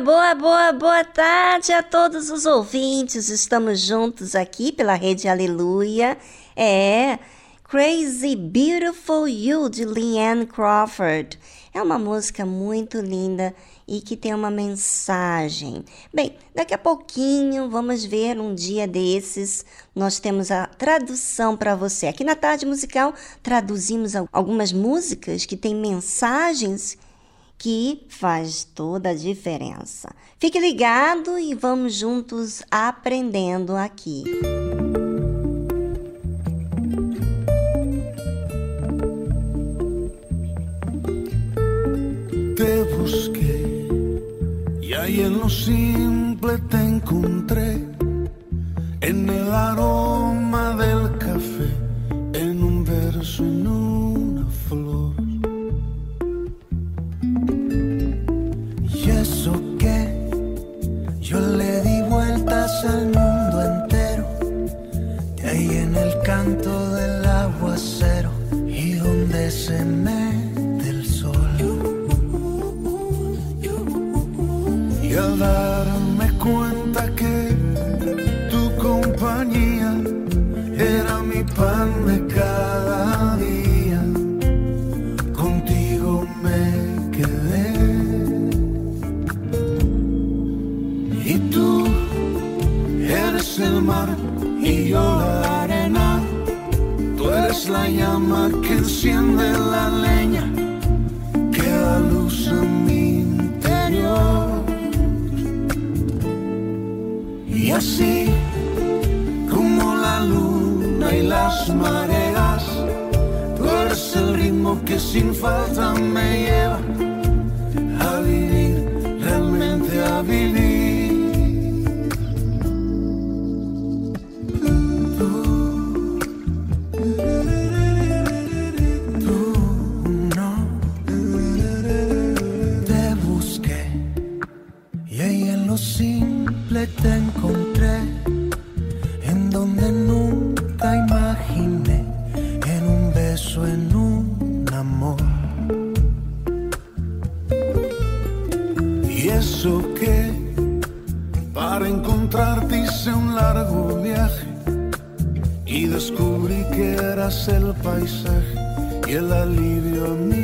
Boa, boa, boa tarde a todos os ouvintes. Estamos juntos aqui pela Rede Aleluia. É Crazy Beautiful You de Leanne Crawford. É uma música muito linda e que tem uma mensagem. Bem, daqui a pouquinho vamos ver um dia desses. Nós temos a tradução para você. Aqui na Tarde Musical traduzimos algumas músicas que têm mensagens que faz toda a diferença. Fique ligado e vamos juntos aprendendo aqui. Te busqué y ahí en lo simple te encontré, en el aroma del café, en un verso, que enciende la leña, que da luz en mi interior. Y así como la luna y las mareas, tú eres el ritmo que sin falta me lleva te encontré, en donde nunca imaginé, en un beso, en un amor. Y eso que para encontrarte hice un largo viaje y descubrí que eras el paisaje y el alivio mío.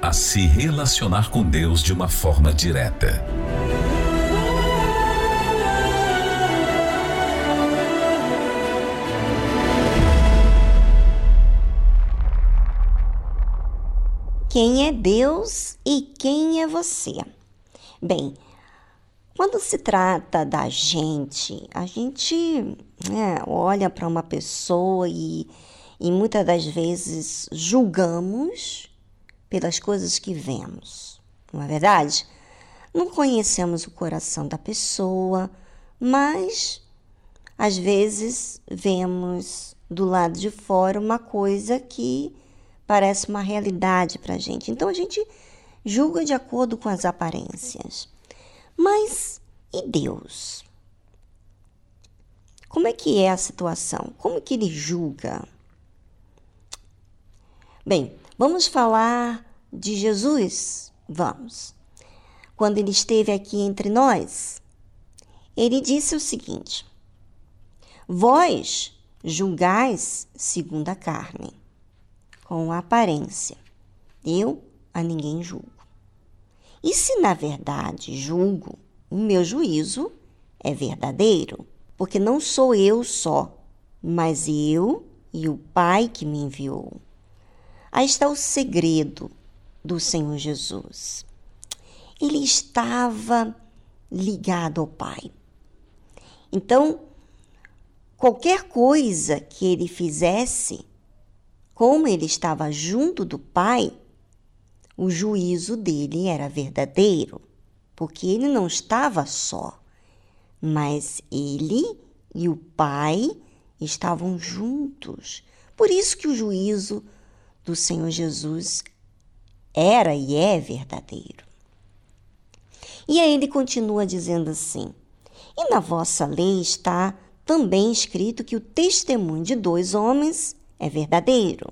a se relacionar com Deus de uma forma direta. Quem é Deus e quem é você? Bem, quando se trata da gente, a gente né, olha para uma pessoa e, e muitas das vezes julgamos pelas coisas que vemos, não é verdade? Não conhecemos o coração da pessoa, mas às vezes vemos do lado de fora uma coisa que parece uma realidade para a gente. Então a gente julga de acordo com as aparências. Mas e Deus? Como é que é a situação? Como que ele julga? Bem, vamos falar de Jesus? Vamos. Quando ele esteve aqui entre nós, ele disse o seguinte: Vós julgais segundo a carne, com a aparência. Eu a ninguém julgo. E se na verdade julgo, o meu juízo é verdadeiro, porque não sou eu só, mas eu e o Pai que me enviou. Aí está o segredo do Senhor Jesus. Ele estava ligado ao Pai. Então, qualquer coisa que ele fizesse, como ele estava junto do Pai, o juízo dele era verdadeiro, porque ele não estava só, mas ele e o Pai estavam juntos. Por isso que o juízo do Senhor Jesus era e é verdadeiro. E aí ele continua dizendo assim: E na vossa lei está também escrito que o testemunho de dois homens é verdadeiro.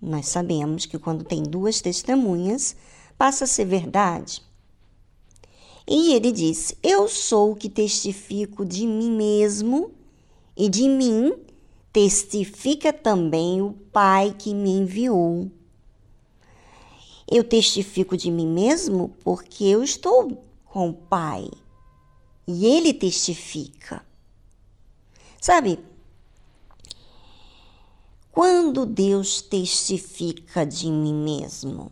Nós sabemos que quando tem duas testemunhas, passa a ser verdade. E ele disse: Eu sou o que testifico de mim mesmo, e de mim testifica também o Pai que me enviou. Eu testifico de mim mesmo porque eu estou com o Pai e ele testifica. Sabe, quando Deus testifica de mim mesmo?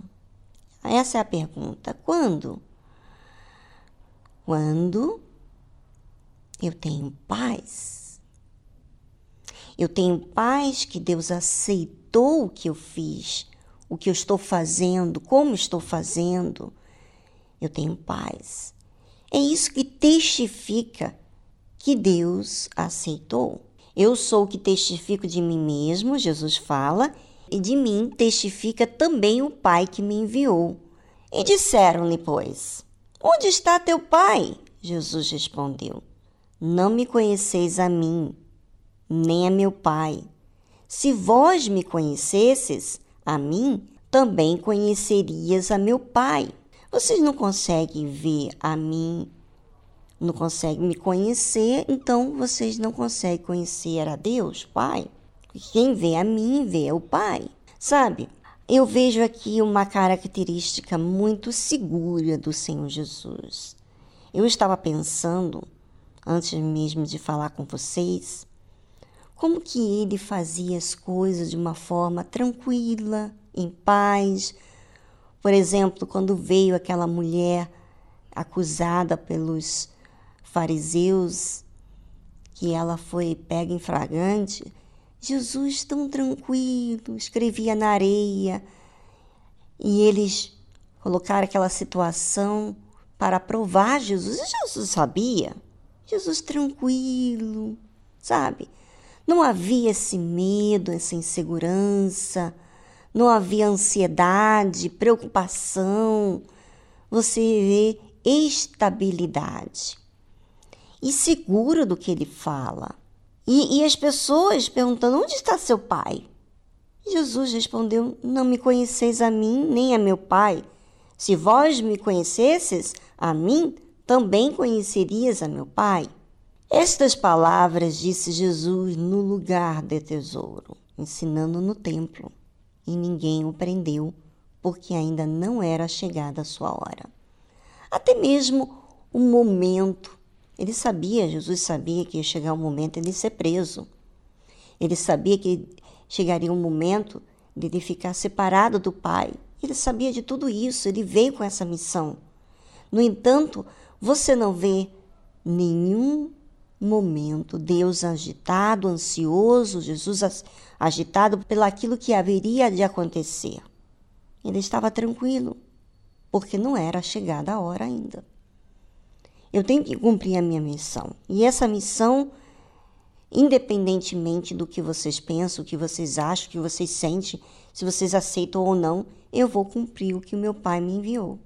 Essa é a pergunta. Quando? Quando eu tenho paz. Eu tenho paz que Deus aceitou o que eu fiz, o que eu estou fazendo, como estou fazendo. Eu tenho paz. É isso que testifica que Deus aceitou. Eu sou o que testifico de mim mesmo, Jesus fala, e de mim testifica também o Pai que me enviou. E disseram-lhe, pois: Onde está teu Pai? Jesus respondeu: Não me conheceis a mim, nem a meu Pai. Se vós me conhecesses, a mim, também conhecerias a meu Pai. Vocês não conseguem ver a mim não conseguem me conhecer, então vocês não conseguem conhecer a Deus, Pai. Quem vê a mim, vê o Pai. Sabe? Eu vejo aqui uma característica muito segura do Senhor Jesus. Eu estava pensando, antes mesmo de falar com vocês, como que ele fazia as coisas de uma forma tranquila, em paz. Por exemplo, quando veio aquela mulher acusada pelos fariseus que ela foi pega em flagrante, Jesus tão tranquilo, escrevia na areia e eles colocaram aquela situação para provar Jesus. E Jesus sabia. Jesus tranquilo, sabe? Não havia esse medo, essa insegurança, não havia ansiedade, preocupação, você vê estabilidade e seguro do que ele fala. E, e as pessoas perguntando: onde está seu pai? Jesus respondeu: Não me conheceis a mim, nem a meu pai. Se vós me conhecesses, a mim também conhecerias a meu pai. Estas palavras disse Jesus no lugar de tesouro, ensinando no templo, e ninguém o prendeu, porque ainda não era chegada a sua hora. Até mesmo o momento, ele sabia, Jesus sabia que ia chegar o momento de ser preso. Ele sabia que chegaria um momento de ele ficar separado do Pai. Ele sabia de tudo isso, ele veio com essa missão. No entanto, você não vê nenhum momento Deus agitado, ansioso, Jesus agitado pelaquilo que haveria de acontecer. Ele estava tranquilo, porque não era chegada a hora ainda. Eu tenho que cumprir a minha missão. E essa missão independentemente do que vocês pensam, o que vocês acham, o que vocês sentem, se vocês aceitam ou não, eu vou cumprir o que o meu pai me enviou.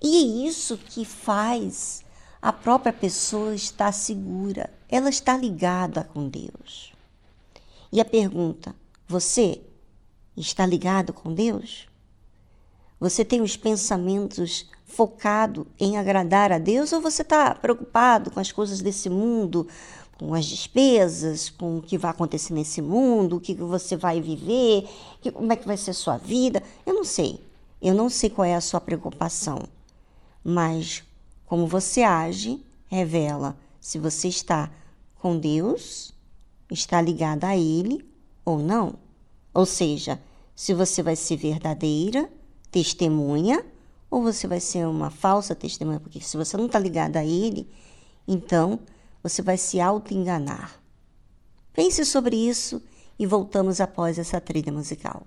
E é isso que faz a própria pessoa estar segura, ela está ligada com Deus. E a pergunta: você está ligado com Deus? Você tem os pensamentos focados em agradar a Deus ou você está preocupado com as coisas desse mundo, com as despesas, com o que vai acontecer nesse mundo, o que você vai viver, como é que vai ser a sua vida. Eu não sei. Eu não sei qual é a sua preocupação. Mas como você age revela se você está com Deus, está ligada a Ele ou não. Ou seja, se você vai ser verdadeira testemunha ou você vai ser uma falsa testemunha, porque se você não está ligada a Ele, então você vai se auto-enganar. Pense sobre isso e voltamos após essa trilha musical.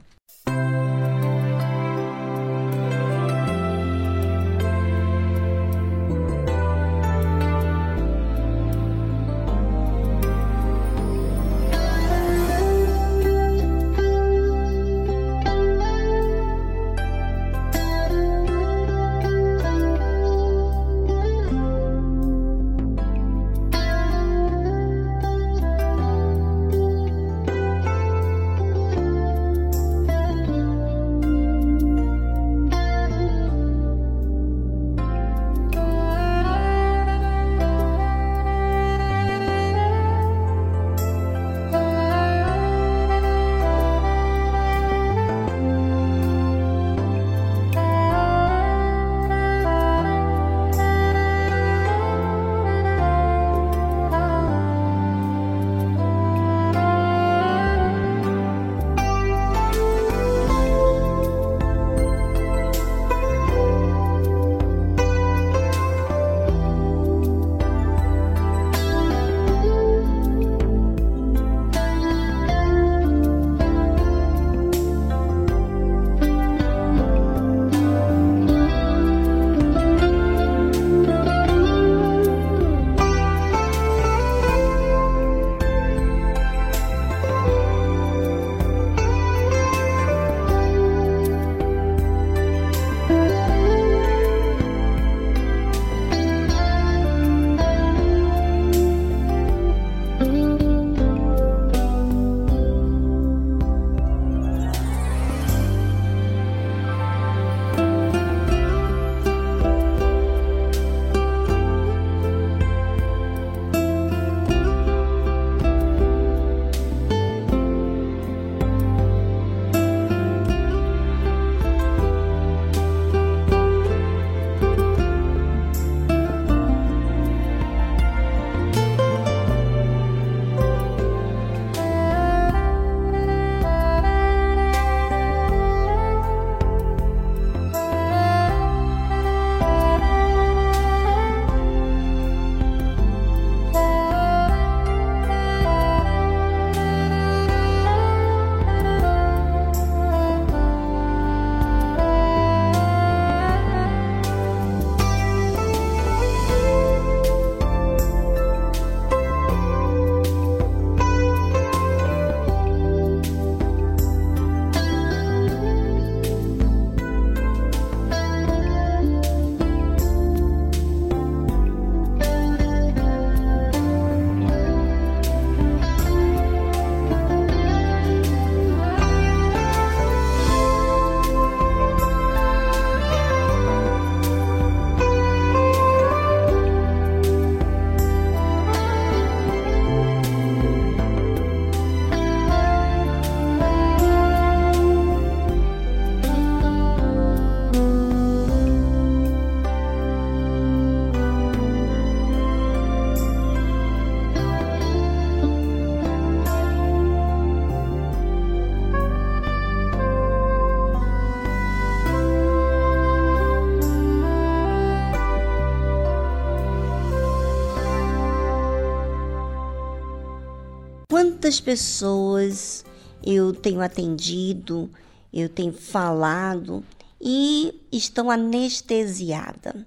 Quantas pessoas eu tenho atendido, eu tenho falado e estão anestesiadas.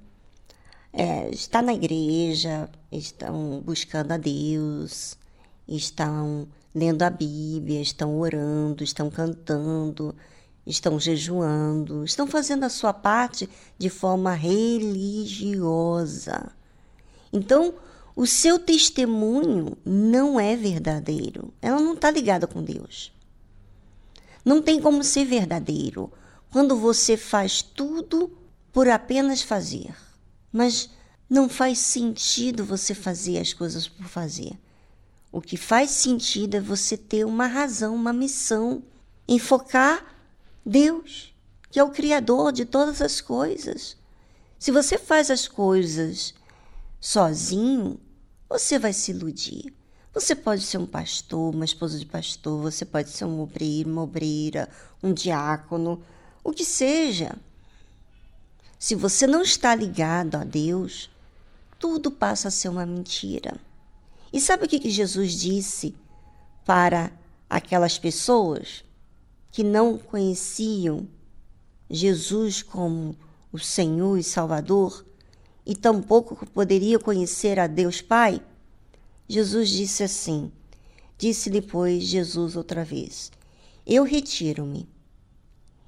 É, está na igreja, estão buscando a Deus, estão lendo a Bíblia, estão orando, estão cantando, estão jejuando, estão fazendo a sua parte de forma religiosa. Então, o seu testemunho não é verdadeiro. Ela não está ligada com Deus. Não tem como ser verdadeiro quando você faz tudo por apenas fazer. Mas não faz sentido você fazer as coisas por fazer. O que faz sentido é você ter uma razão, uma missão, enfocar Deus, que é o Criador de todas as coisas. Se você faz as coisas sozinho, você vai se iludir. Você pode ser um pastor, uma esposa de pastor, você pode ser um obreiro, uma obreira, um diácono, o que seja. Se você não está ligado a Deus, tudo passa a ser uma mentira. E sabe o que Jesus disse para aquelas pessoas que não conheciam Jesus como o Senhor e Salvador e tampouco poderiam conhecer a Deus Pai? Jesus disse assim: Disse-lhe, pois, Jesus outra vez: Eu retiro-me,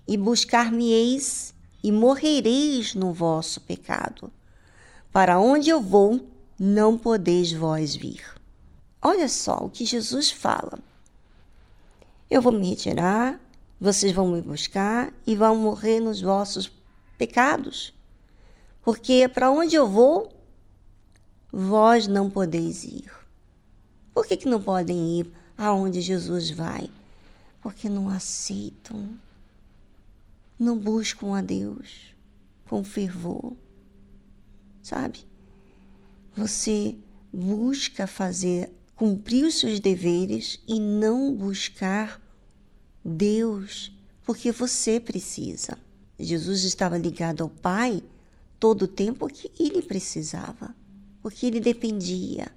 e buscar-me-eis, e morrereis no vosso pecado. Para onde eu vou, não podeis vós vir. Olha só o que Jesus fala. Eu vou me retirar, vocês vão me buscar e vão morrer nos vossos pecados. Porque para onde eu vou, vós não podeis ir. Por que, que não podem ir aonde Jesus vai? Porque não aceitam, não buscam a Deus com fervor, sabe? Você busca fazer, cumprir os seus deveres e não buscar Deus, porque você precisa. Jesus estava ligado ao Pai todo o tempo que ele precisava, porque ele dependia.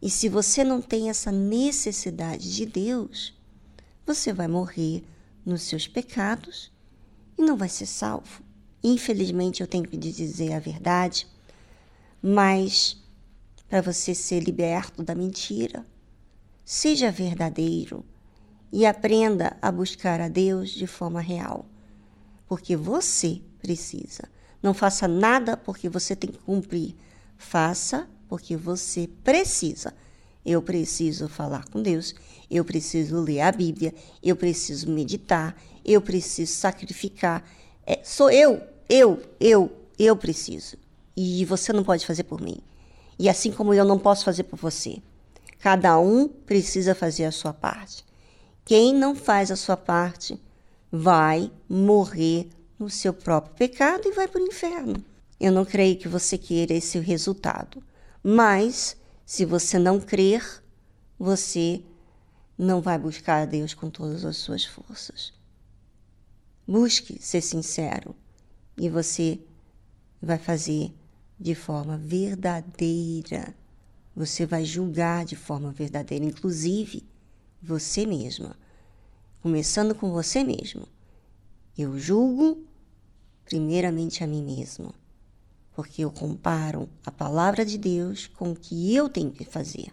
E se você não tem essa necessidade de Deus, você vai morrer nos seus pecados e não vai ser salvo. Infelizmente, eu tenho que dizer a verdade, mas para você ser liberto da mentira, seja verdadeiro e aprenda a buscar a Deus de forma real, porque você precisa. Não faça nada porque você tem que cumprir, faça porque você precisa. Eu preciso falar com Deus, eu preciso ler a Bíblia, eu preciso meditar, eu preciso sacrificar. É, sou eu, eu, eu, eu preciso. E você não pode fazer por mim. E assim como eu não posso fazer por você. Cada um precisa fazer a sua parte. Quem não faz a sua parte vai morrer no seu próprio pecado e vai para o inferno. Eu não creio que você queira esse resultado. Mas, se você não crer, você não vai buscar a Deus com todas as suas forças. Busque ser sincero e você vai fazer de forma verdadeira. Você vai julgar de forma verdadeira, inclusive você mesma. Começando com você mesmo. Eu julgo primeiramente a mim mesmo porque eu comparo a palavra de Deus com o que eu tenho que fazer.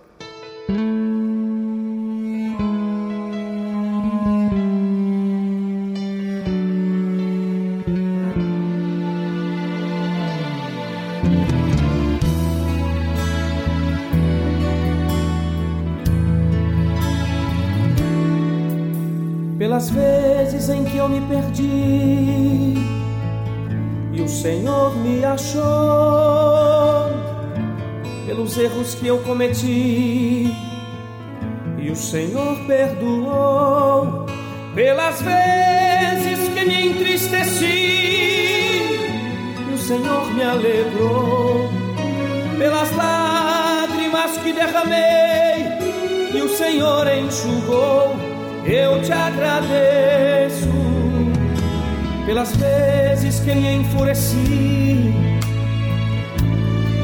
Pelas vezes que me enfureci.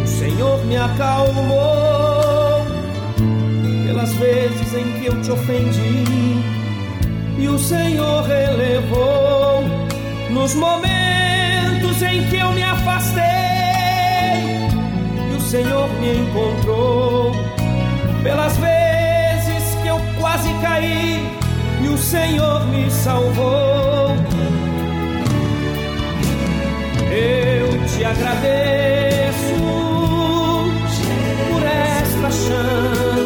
O Senhor me acalmou pelas vezes em que eu te ofendi. E o Senhor relevou nos momentos em que eu me afastei. E o Senhor me encontrou pelas vezes que eu quase caí e o Senhor me salvou. Eu te agradeço por esta chance.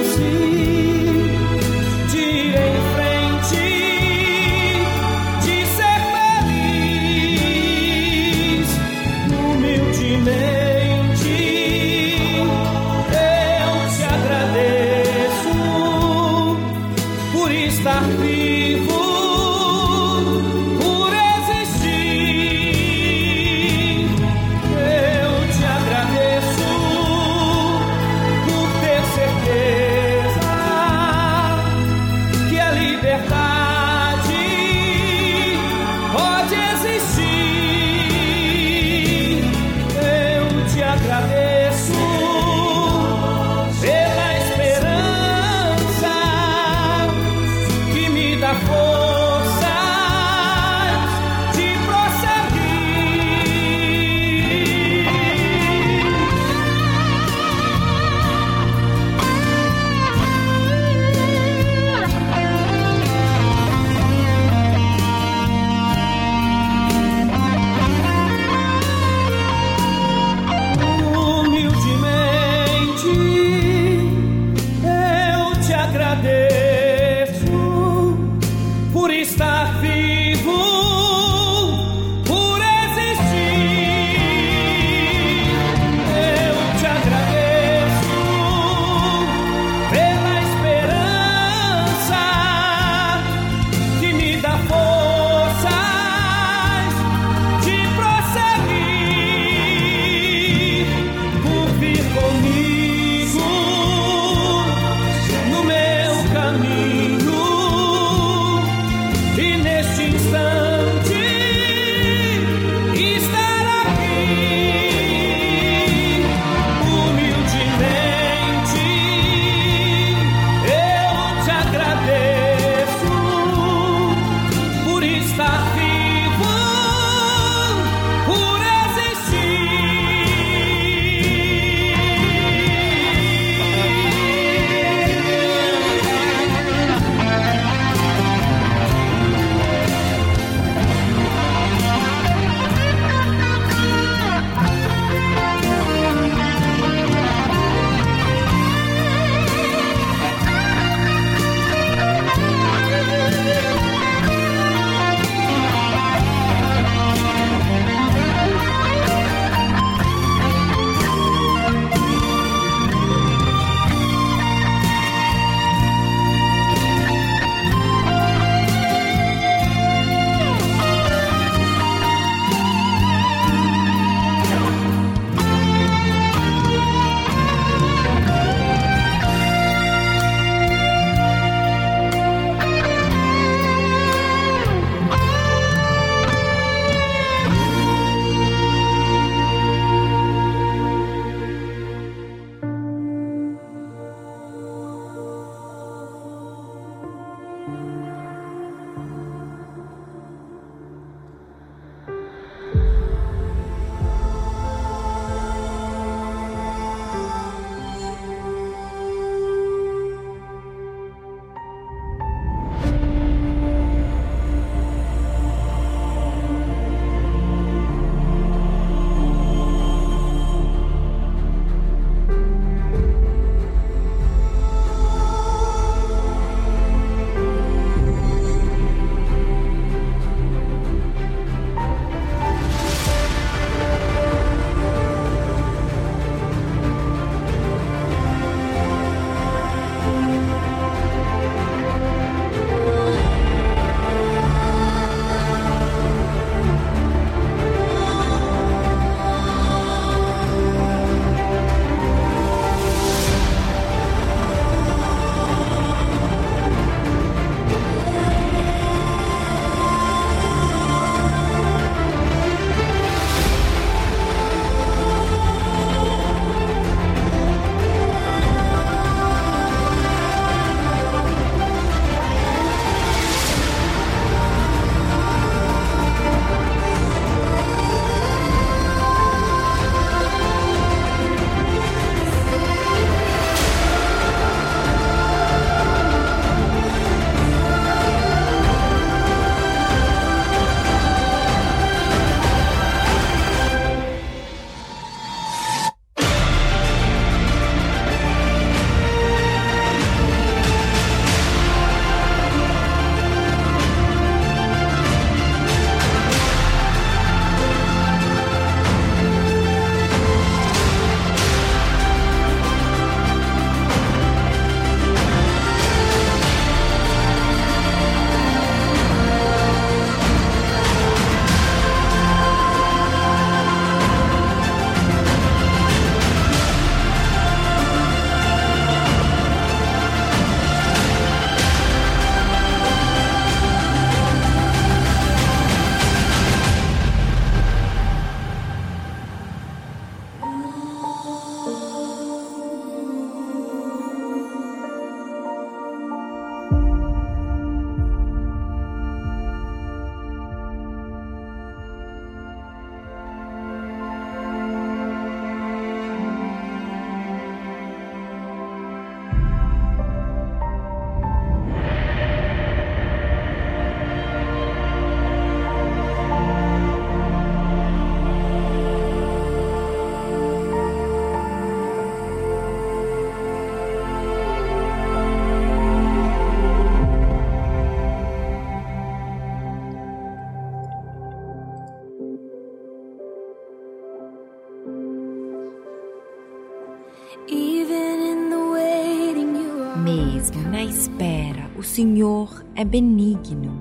Senhor é benigno.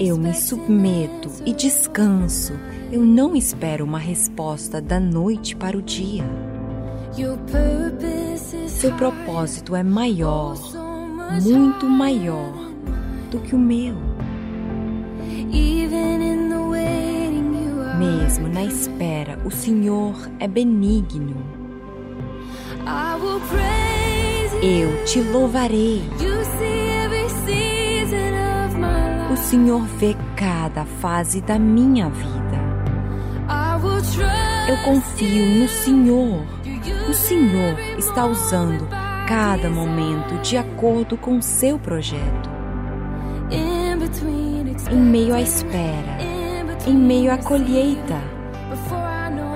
Eu me submeto e descanso. Eu não espero uma resposta da noite para o dia. Seu propósito é maior, muito maior do que o meu. Mesmo na espera, o Senhor é benigno. Eu te louvarei. O Senhor vê cada fase da minha vida. Eu confio no Senhor. O Senhor está usando cada momento de acordo com seu projeto. Em meio à espera, em meio à colheita,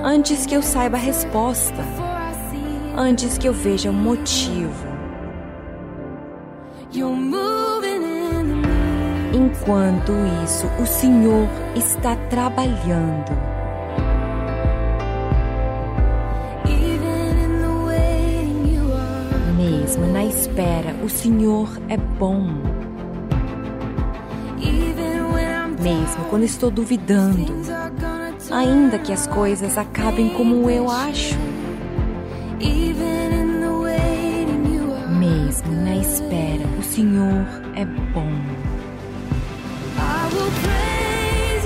antes que eu saiba a resposta, antes que eu veja o motivo. Enquanto isso, o Senhor está trabalhando. Mesmo na espera, o Senhor é bom. Mesmo quando estou duvidando, ainda que as coisas acabem como eu acho. Mesmo na espera, Senhor é bom.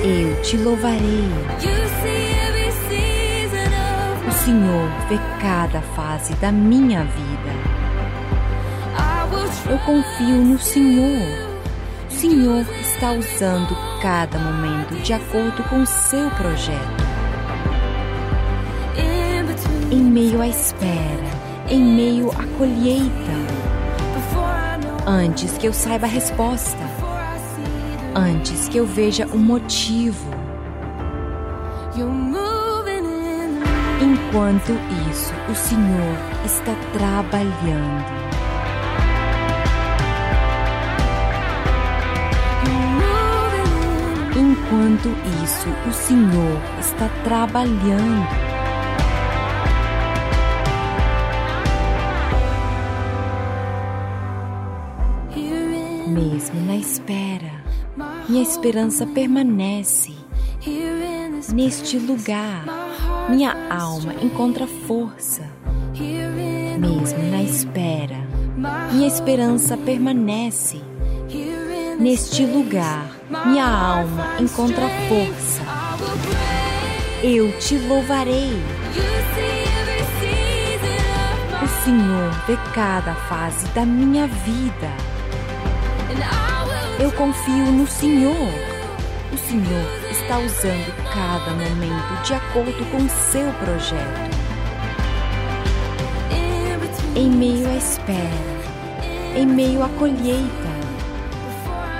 Eu te louvarei. O Senhor vê cada fase da minha vida. Eu confio no Senhor. O Senhor está usando cada momento de acordo com seu projeto. Em meio à espera, em meio à colheita, antes que eu saiba a resposta, antes que eu veja o motivo. Enquanto isso, o Senhor está trabalhando. Enquanto isso, o Senhor está trabalhando. Mesmo na espera, minha esperança permanece. Neste lugar, minha alma encontra força. Mesmo na espera, minha esperança permanece. Neste lugar, minha alma encontra força. Eu te louvarei. O Senhor vê cada fase da minha vida. Eu confio no Senhor. O Senhor está usando cada momento de acordo com seu projeto. Em meio à espera, em meio à colheita,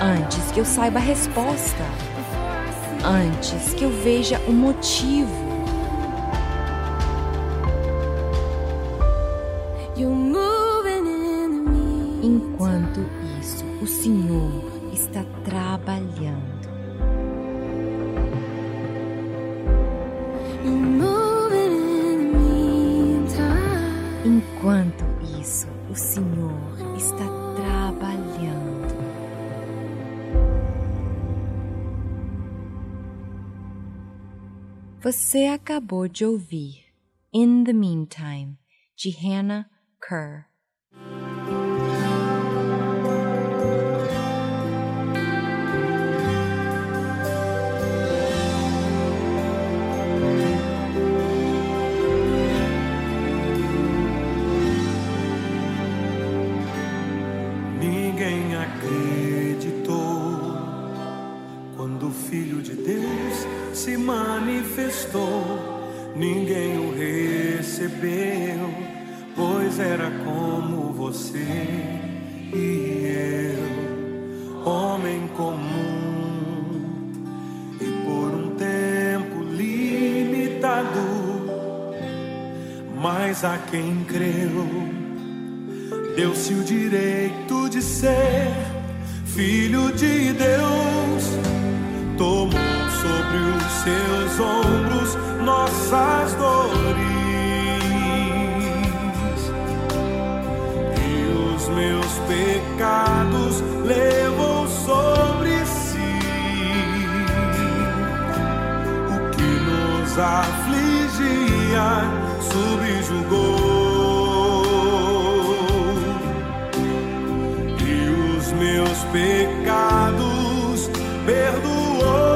antes que eu saiba a resposta, antes que eu veja o motivo. Acabou de ouvir In the Meantime, de Hannah Kerr. Ninguém acreditou quando o Filho de Deus se manifestou. Ninguém o recebeu, pois era como você e eu, homem comum, e por um tempo limitado. Mas a quem creu deu-se o direito de ser filho de Deus, tomou sobre os seus ombros nossas dores. E os meus pecados levou sobre si. O que nos afligia subjugou. E os meus pecados perdoou.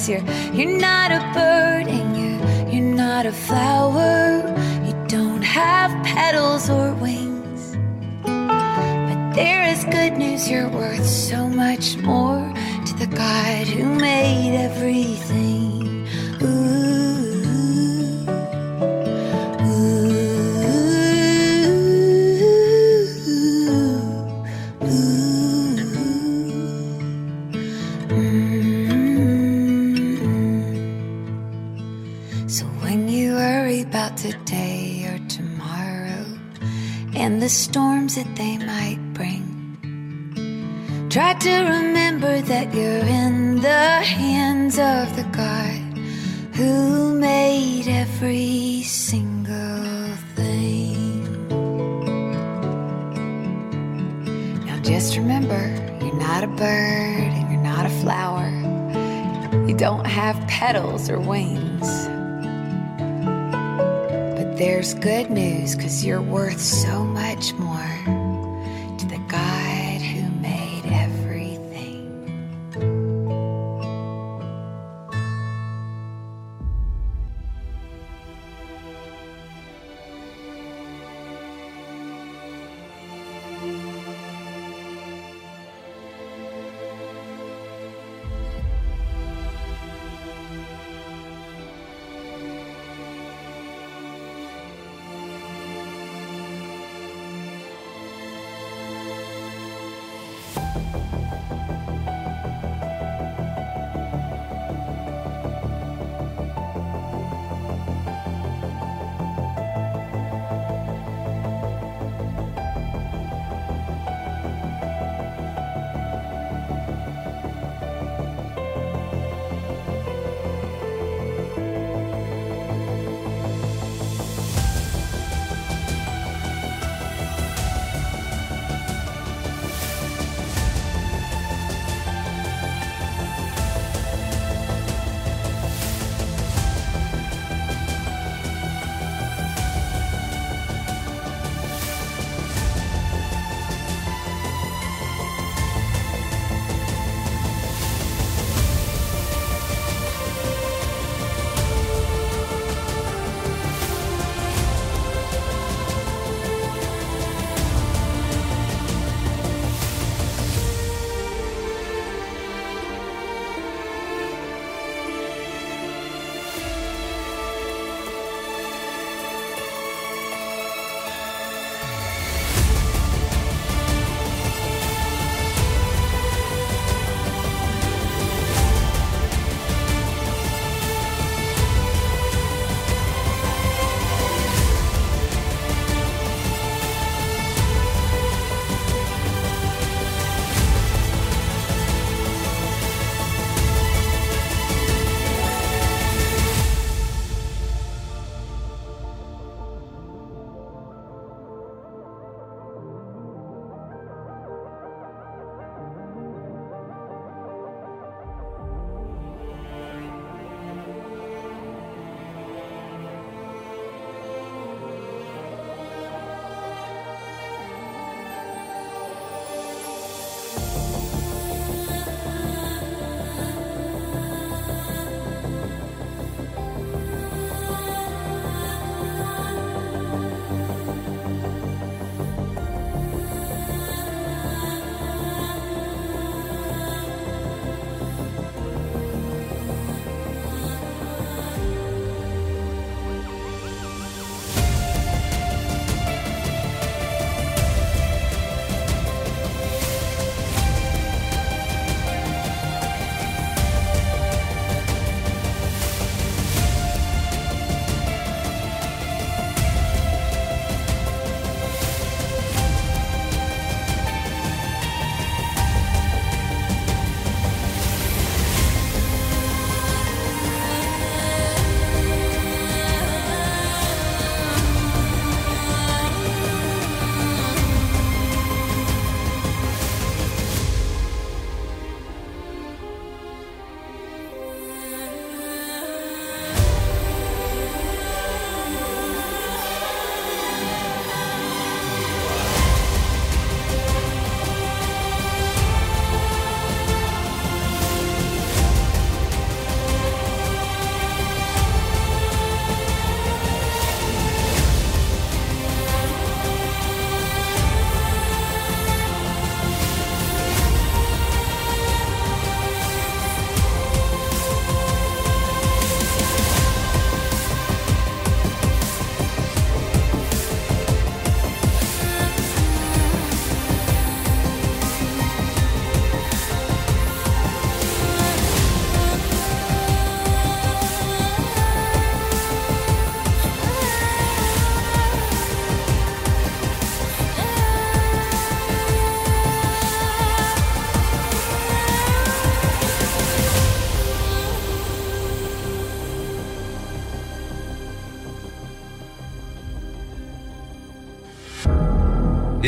this year. or wings. But there's good news, cause you're worth so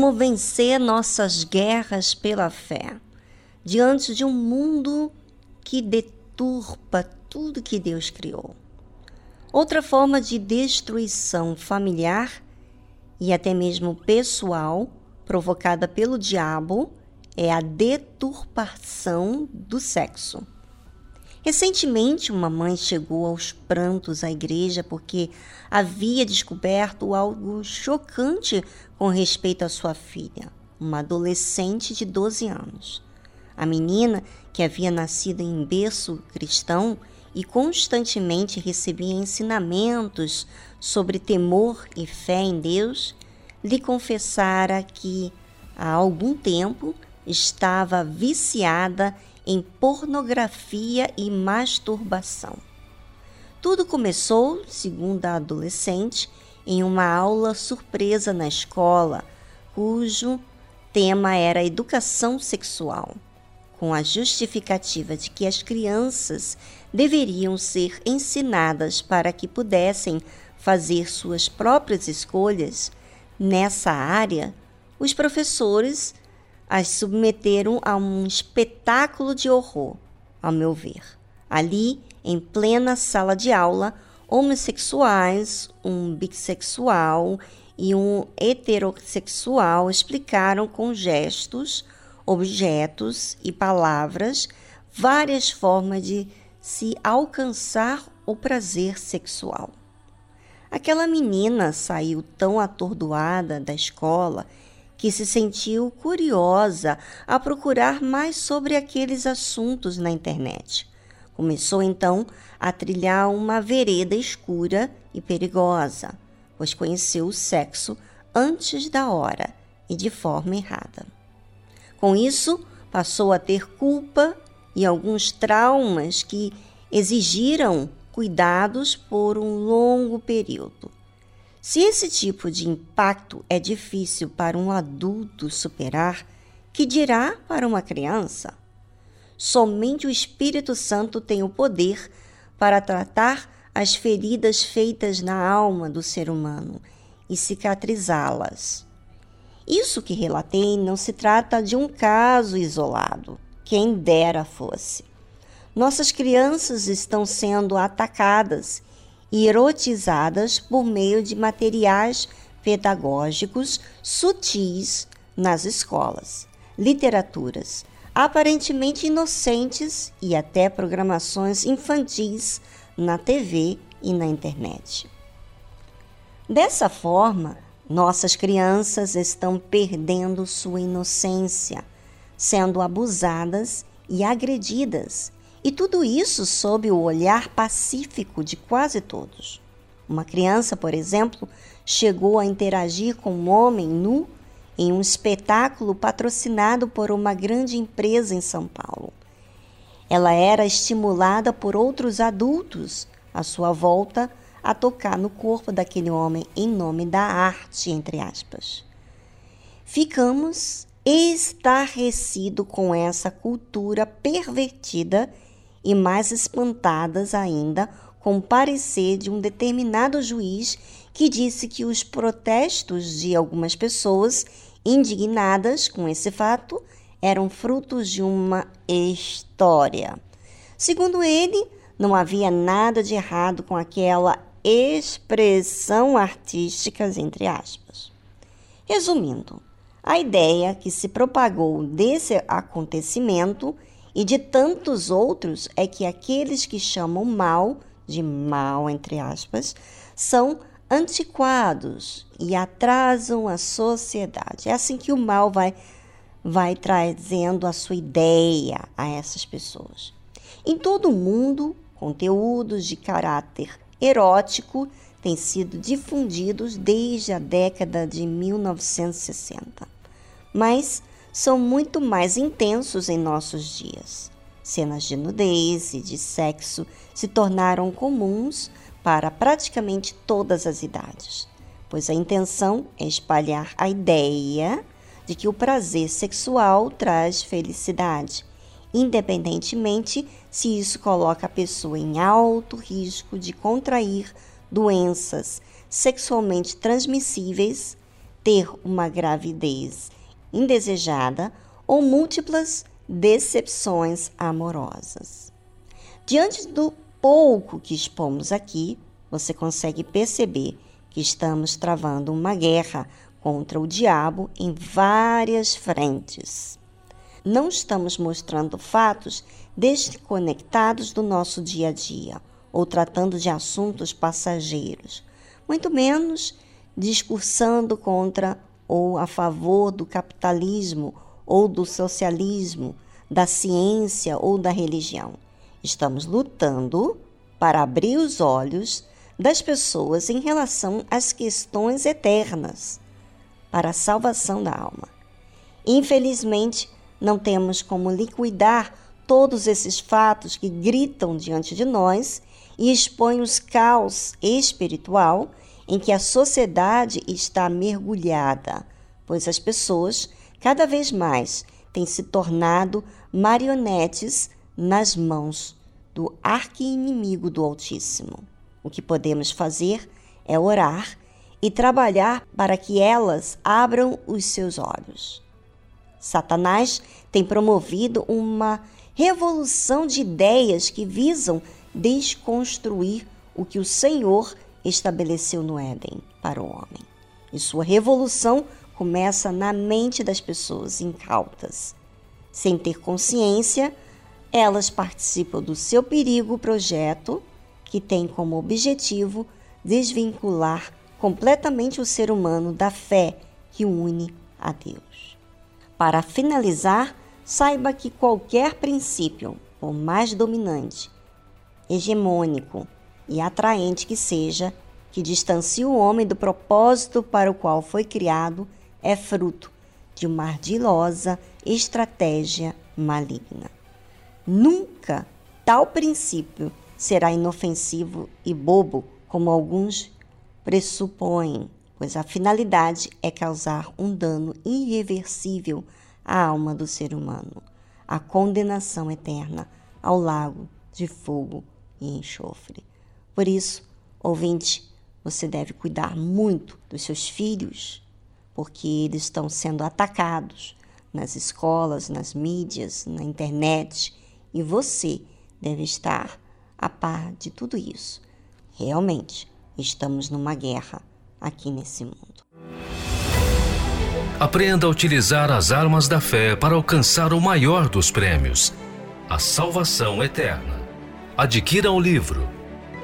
Como vencer nossas guerras pela fé diante de um mundo que deturpa tudo que Deus criou. Outra forma de destruição familiar e até mesmo pessoal provocada pelo diabo é a deturpação do sexo. Recentemente, uma mãe chegou aos prantos à igreja porque havia descoberto algo chocante com respeito à sua filha, uma adolescente de 12 anos. A menina, que havia nascido em berço cristão e constantemente recebia ensinamentos sobre temor e fé em Deus, lhe confessara que há algum tempo estava viciada em pornografia e masturbação. Tudo começou, segundo a adolescente, em uma aula surpresa na escola, cujo tema era educação sexual, com a justificativa de que as crianças deveriam ser ensinadas para que pudessem fazer suas próprias escolhas nessa área. Os professores as submeteram a um espetáculo de horror, ao meu ver. Ali, em plena sala de aula, homossexuais, um bissexual e um heterossexual explicaram com gestos, objetos e palavras várias formas de se alcançar o prazer sexual. Aquela menina saiu tão atordoada da escola que se sentiu curiosa a procurar mais sobre aqueles assuntos na internet. Começou então a trilhar uma vereda escura e perigosa, pois conheceu o sexo antes da hora e de forma errada. Com isso, passou a ter culpa e alguns traumas que exigiram cuidados por um longo período. Se esse tipo de impacto é difícil para um adulto superar, que dirá para uma criança? Somente o Espírito Santo tem o poder para tratar as feridas feitas na alma do ser humano e cicatrizá-las. Isso que relatei não se trata de um caso isolado, quem dera fosse. Nossas crianças estão sendo atacadas e erotizadas por meio de materiais pedagógicos sutis nas escolas, literaturas, aparentemente inocentes e até programações infantis na TV e na internet. Dessa forma, nossas crianças estão perdendo sua inocência, sendo abusadas e agredidas e tudo isso sob o olhar pacífico de quase todos. Uma criança, por exemplo, chegou a interagir com um homem nu em um espetáculo patrocinado por uma grande empresa em São Paulo. Ela era estimulada por outros adultos à sua volta a tocar no corpo daquele homem em nome da arte, entre aspas. Ficamos estarrecido com essa cultura pervertida e mais espantadas ainda com o parecer de um determinado juiz que disse que os protestos de algumas pessoas indignadas com esse fato eram frutos de uma história. Segundo ele, não havia nada de errado com aquela expressão artística, entre aspas. Resumindo, a ideia que se propagou desse acontecimento e de tantos outros é que aqueles que chamam mal, de mal entre aspas, são antiquados e atrasam a sociedade. É assim que o mal vai vai trazendo a sua ideia a essas pessoas. Em todo o mundo, conteúdos de caráter erótico têm sido difundidos desde a década de 1960, mas são muito mais intensos em nossos dias. Cenas de nudez e de sexo se tornaram comuns para praticamente todas as idades, pois a intenção é espalhar a ideia de que o prazer sexual traz felicidade, independentemente se isso coloca a pessoa em alto risco de contrair doenças sexualmente transmissíveis, ter uma gravidez indesejada ou múltiplas decepções amorosas. Diante do pouco que expomos aqui, você consegue perceber que estamos travando uma guerra contra o diabo em várias frentes. Não estamos mostrando fatos desconectados do nosso dia a dia ou tratando de assuntos passageiros, muito menos discursando contra ou a favor do capitalismo ou do socialismo, da ciência ou da religião. Estamos lutando para abrir os olhos das pessoas em relação às questões eternas, para a salvação da alma. Infelizmente, não temos como liquidar todos esses fatos que gritam diante de nós e expõem os caos espiritual em que a sociedade está mergulhada, pois as pessoas cada vez mais têm se tornado marionetes nas mãos do arqui-inimigo do Altíssimo. O que podemos fazer é orar e trabalhar para que elas abram os seus olhos. Satanás tem promovido uma revolução de ideias que visam desconstruir o que o Senhor estabeleceu no Éden para o homem. E sua revolução começa na mente das pessoas incautas. Sem ter consciência, elas participam do seu perigo projeto, que tem como objetivo desvincular completamente o ser humano da fé que une a Deus. Para finalizar, saiba que qualquer princípio, por mais dominante, hegemônico e atraente que seja, que distancie o homem do propósito para o qual foi criado, é fruto de uma ardilosa estratégia maligna. Nunca tal princípio será inofensivo e bobo como alguns pressupõem, pois a finalidade é causar um dano irreversível à alma do ser humano, a condenação eterna ao lago de fogo e enxofre. Por isso, ouvinte, você deve cuidar muito dos seus filhos, porque eles estão sendo atacados nas escolas, nas mídias, na internet, e você deve estar a par de tudo isso. Realmente, estamos numa guerra aqui nesse mundo. Aprenda a utilizar as armas da fé para alcançar o maior dos prêmios, a salvação eterna. Adquira o livro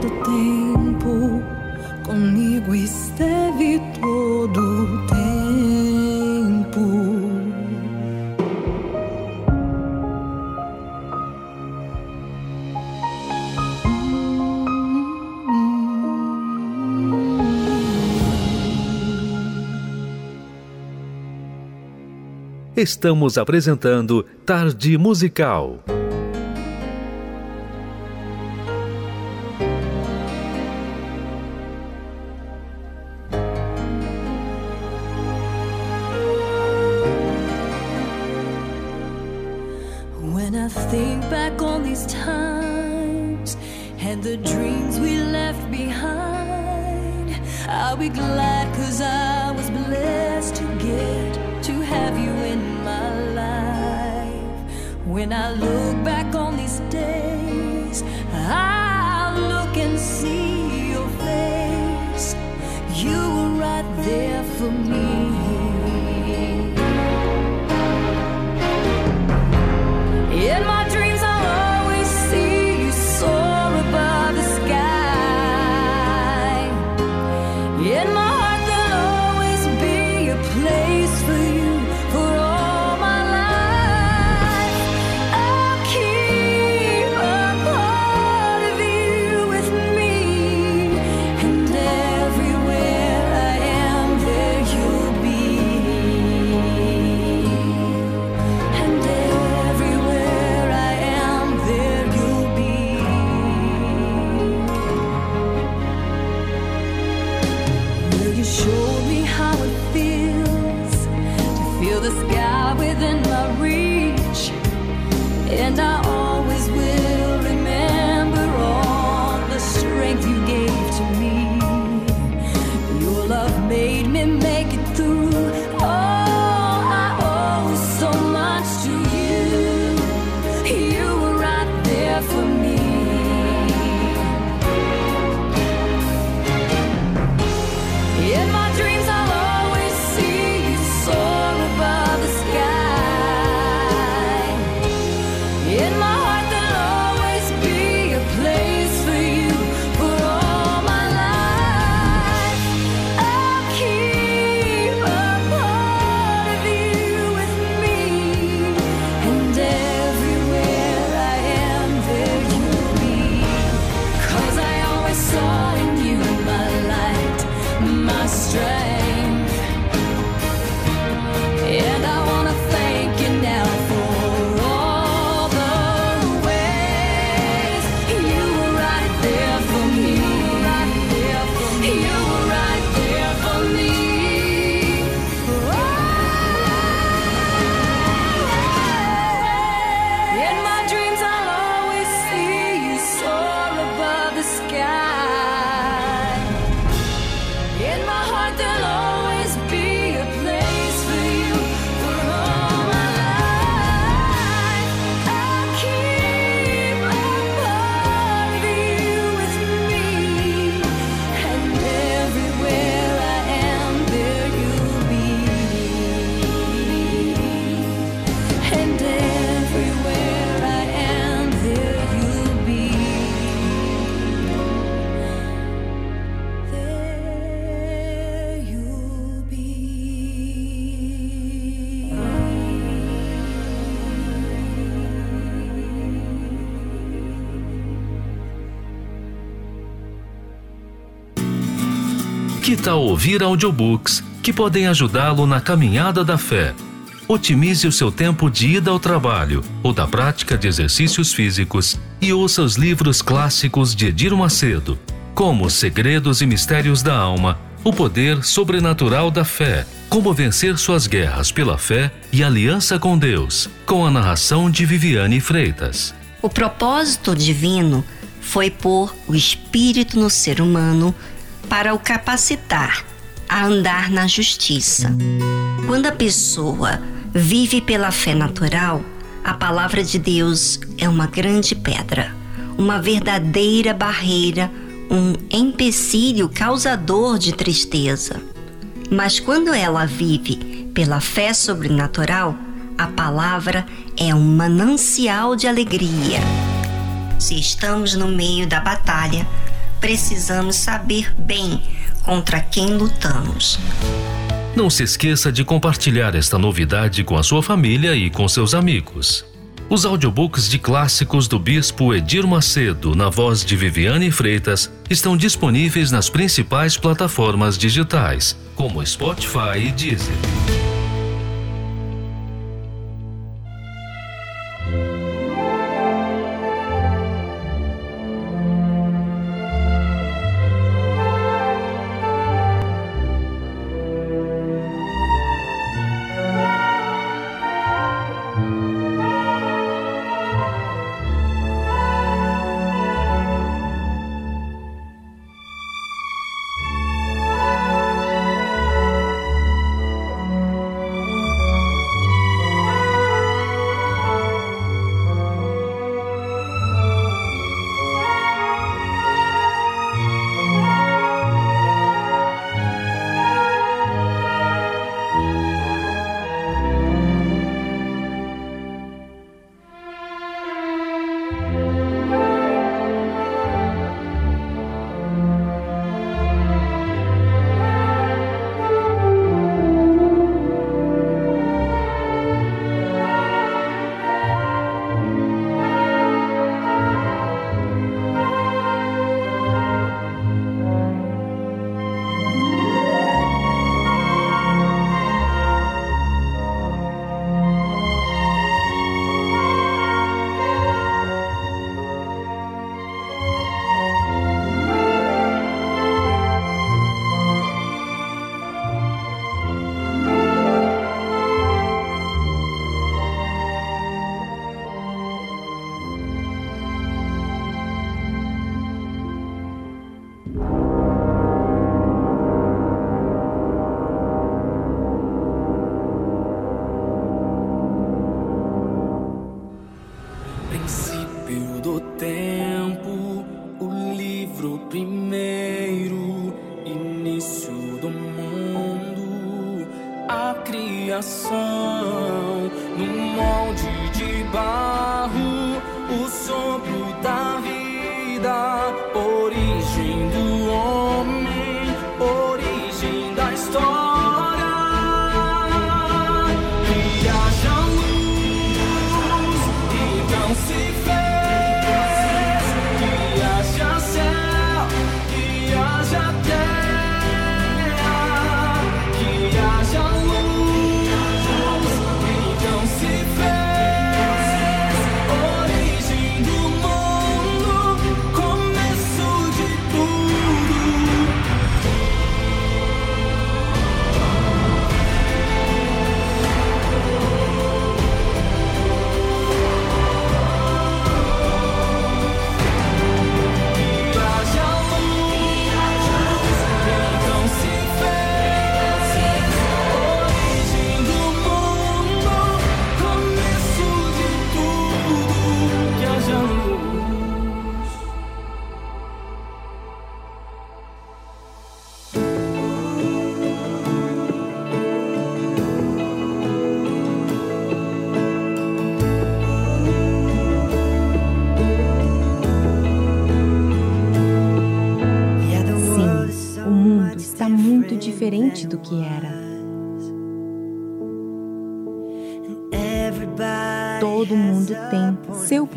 todo tempo, comigo esteve todo tempo. estamos apresentando Tarde Musical. Tal ouvir audiobooks que podem ajudá-lo na caminhada da fé? Otimize o seu tempo de ida ao trabalho ou da prática de exercícios físicos e ouça os livros clássicos de Edir Macedo, como Segredos e Mistérios da Alma, O Poder Sobrenatural da Fé, Como Vencer Suas Guerras pela Fé e Aliança com Deus, com a narração de Viviane Freitas. O propósito divino foi pôr o Espírito no ser humano para o capacitar a andar na justiça. Quando a pessoa vive pela fé natural, a palavra de Deus é uma grande pedra, uma verdadeira barreira, um empecilho causador de tristeza. Mas quando ela vive pela fé sobrenatural, a palavra é um manancial de alegria. Se estamos no meio da batalha, precisamos saber bem contra quem lutamos. Não se esqueça de compartilhar esta novidade com a sua família e com seus amigos. Os audiobooks de clássicos do Bispo Edir Macedo, na voz de Viviane Freitas, estão disponíveis nas principais plataformas digitais, como Spotify e Deezer.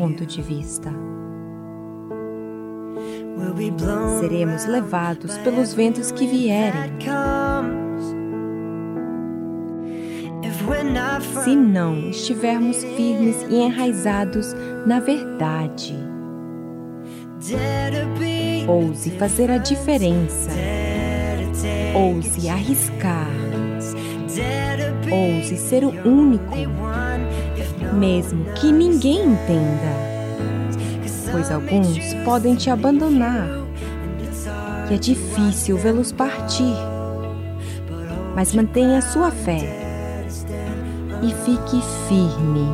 Ponto de vista. Seremos levados pelos ventos que vierem. Se não estivermos firmes e enraizados na verdade, ouse fazer a diferença, ouse arriscar, ouse ser o único, mesmo que ninguém entenda pois alguns podem te abandonar e é difícil vê-los partir. Mas mantenha sua fé e fique firme.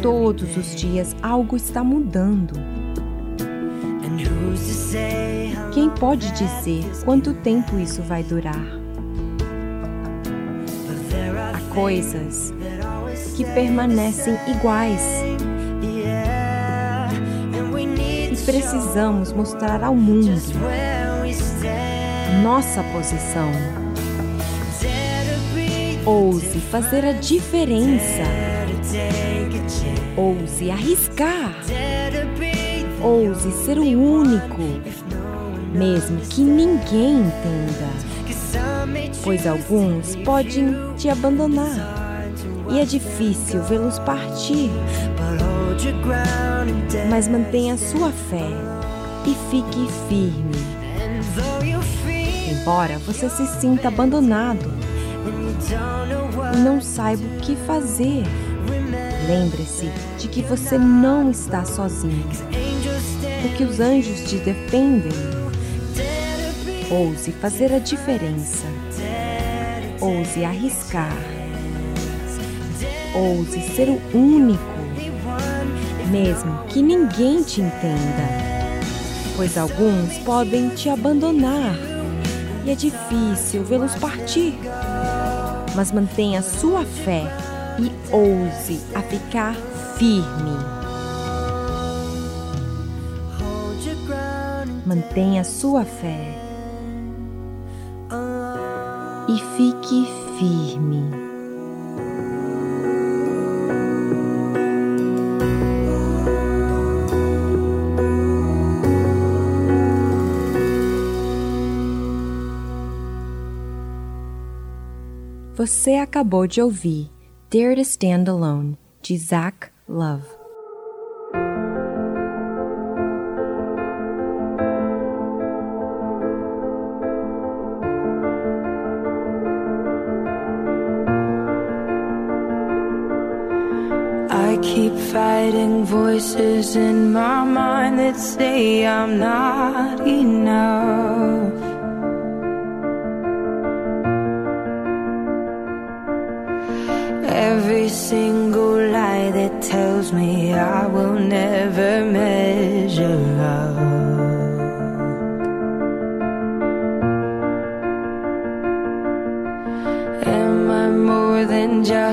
Todos os dias algo está mudando. Quem pode dizer quanto tempo isso vai durar? Coisas que permanecem iguais. E precisamos mostrar ao mundo nossa posição. Ouse fazer a diferença. Ouse arriscar. Ouse ser o único, mesmo que ninguém entenda. Pois alguns podem te abandonar e é difícil vê-los partir. Mas mantenha sua fé e fique firme. Embora você se sinta abandonado e não saiba o que fazer, lembre-se de que você não está sozinho, porque os anjos te defendem. Ouse fazer a diferença. Ouse arriscar ouse ser o único, mesmo que ninguém te entenda, pois alguns podem te abandonar e é difícil vê-los partir. Mas mantenha sua fé e ouse a ficar firme. Mantenha sua fé fique firme. Você acabou de ouvir Dare to Stand Alone, de Zach Love. Voices in my mind that say I'm not enough.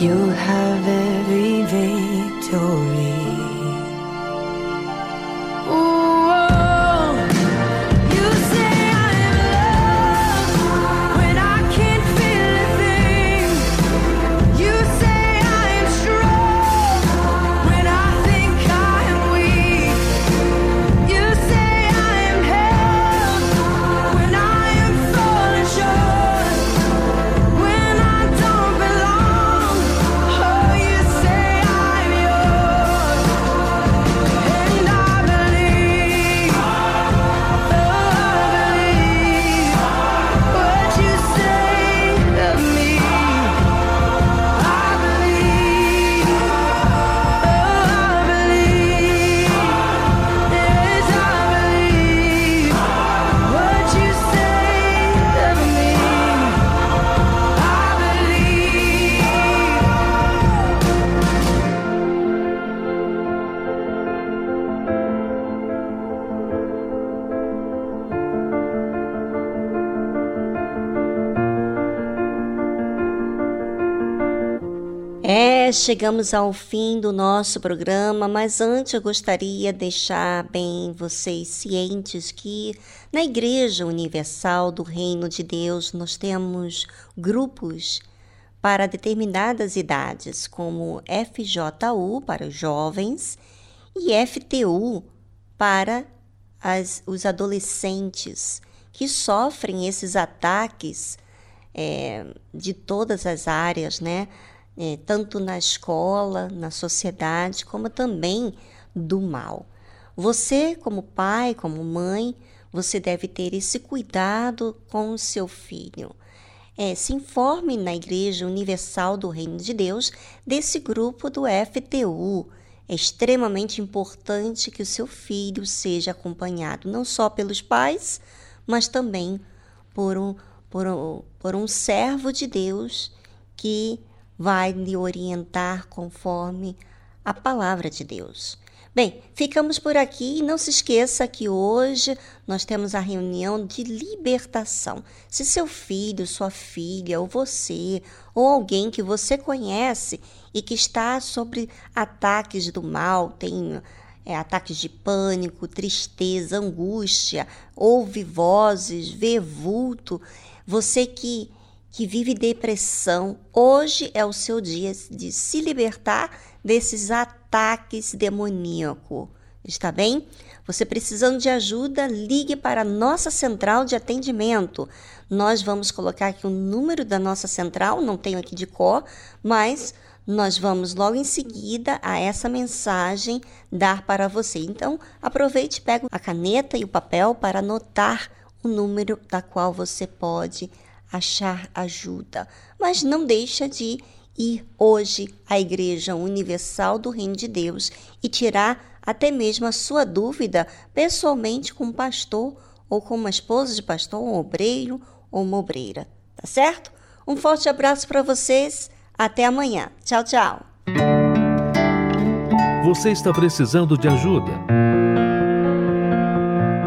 You'll have every victory. Chegamos ao fim do nosso programa, mas antes eu gostaria de deixar bem vocês cientes que na Igreja Universal do Reino de Deus nós temos grupos para determinadas idades, como FJU para os jovens e FTU para as, os adolescentes que sofrem esses ataques é, de todas as áreas, né? É, tanto na escola, na sociedade, como também do mal. Você, como pai, como mãe, você deve ter esse cuidado com o seu filho. É, se informe na Igreja Universal do Reino de Deus desse grupo do FTU. É extremamente importante que o seu filho seja acompanhado não só pelos pais, mas também por um, por um, por um servo de Deus que vai lhe orientar conforme a palavra de Deus. Bem, ficamos por aqui e não se esqueça que hoje nós temos a reunião de libertação. Se seu filho, sua filha, ou você, ou alguém que você conhece e que está sobre ataques do mal, tem é, ataques de pânico, tristeza, angústia, ouve vozes, vê vulto, você que que vive depressão, hoje é o seu dia de se libertar desses ataques demoníacos. Está bem? Você precisando de ajuda, ligue para a nossa central de atendimento. Nós vamos colocar aqui o número da nossa central, não tenho aqui de cor, mas nós vamos logo em seguida a essa mensagem dar para você. Então, aproveite, pega a caneta e o papel para anotar o número da qual você pode achar ajuda, mas não deixa de ir hoje à Igreja Universal do Reino de Deus e tirar até mesmo a sua dúvida pessoalmente com um pastor ou com uma esposa de pastor, um obreiro ou uma obreira, tá certo? Um forte abraço para vocês, até amanhã. Tchau, tchau. Você está precisando de ajuda?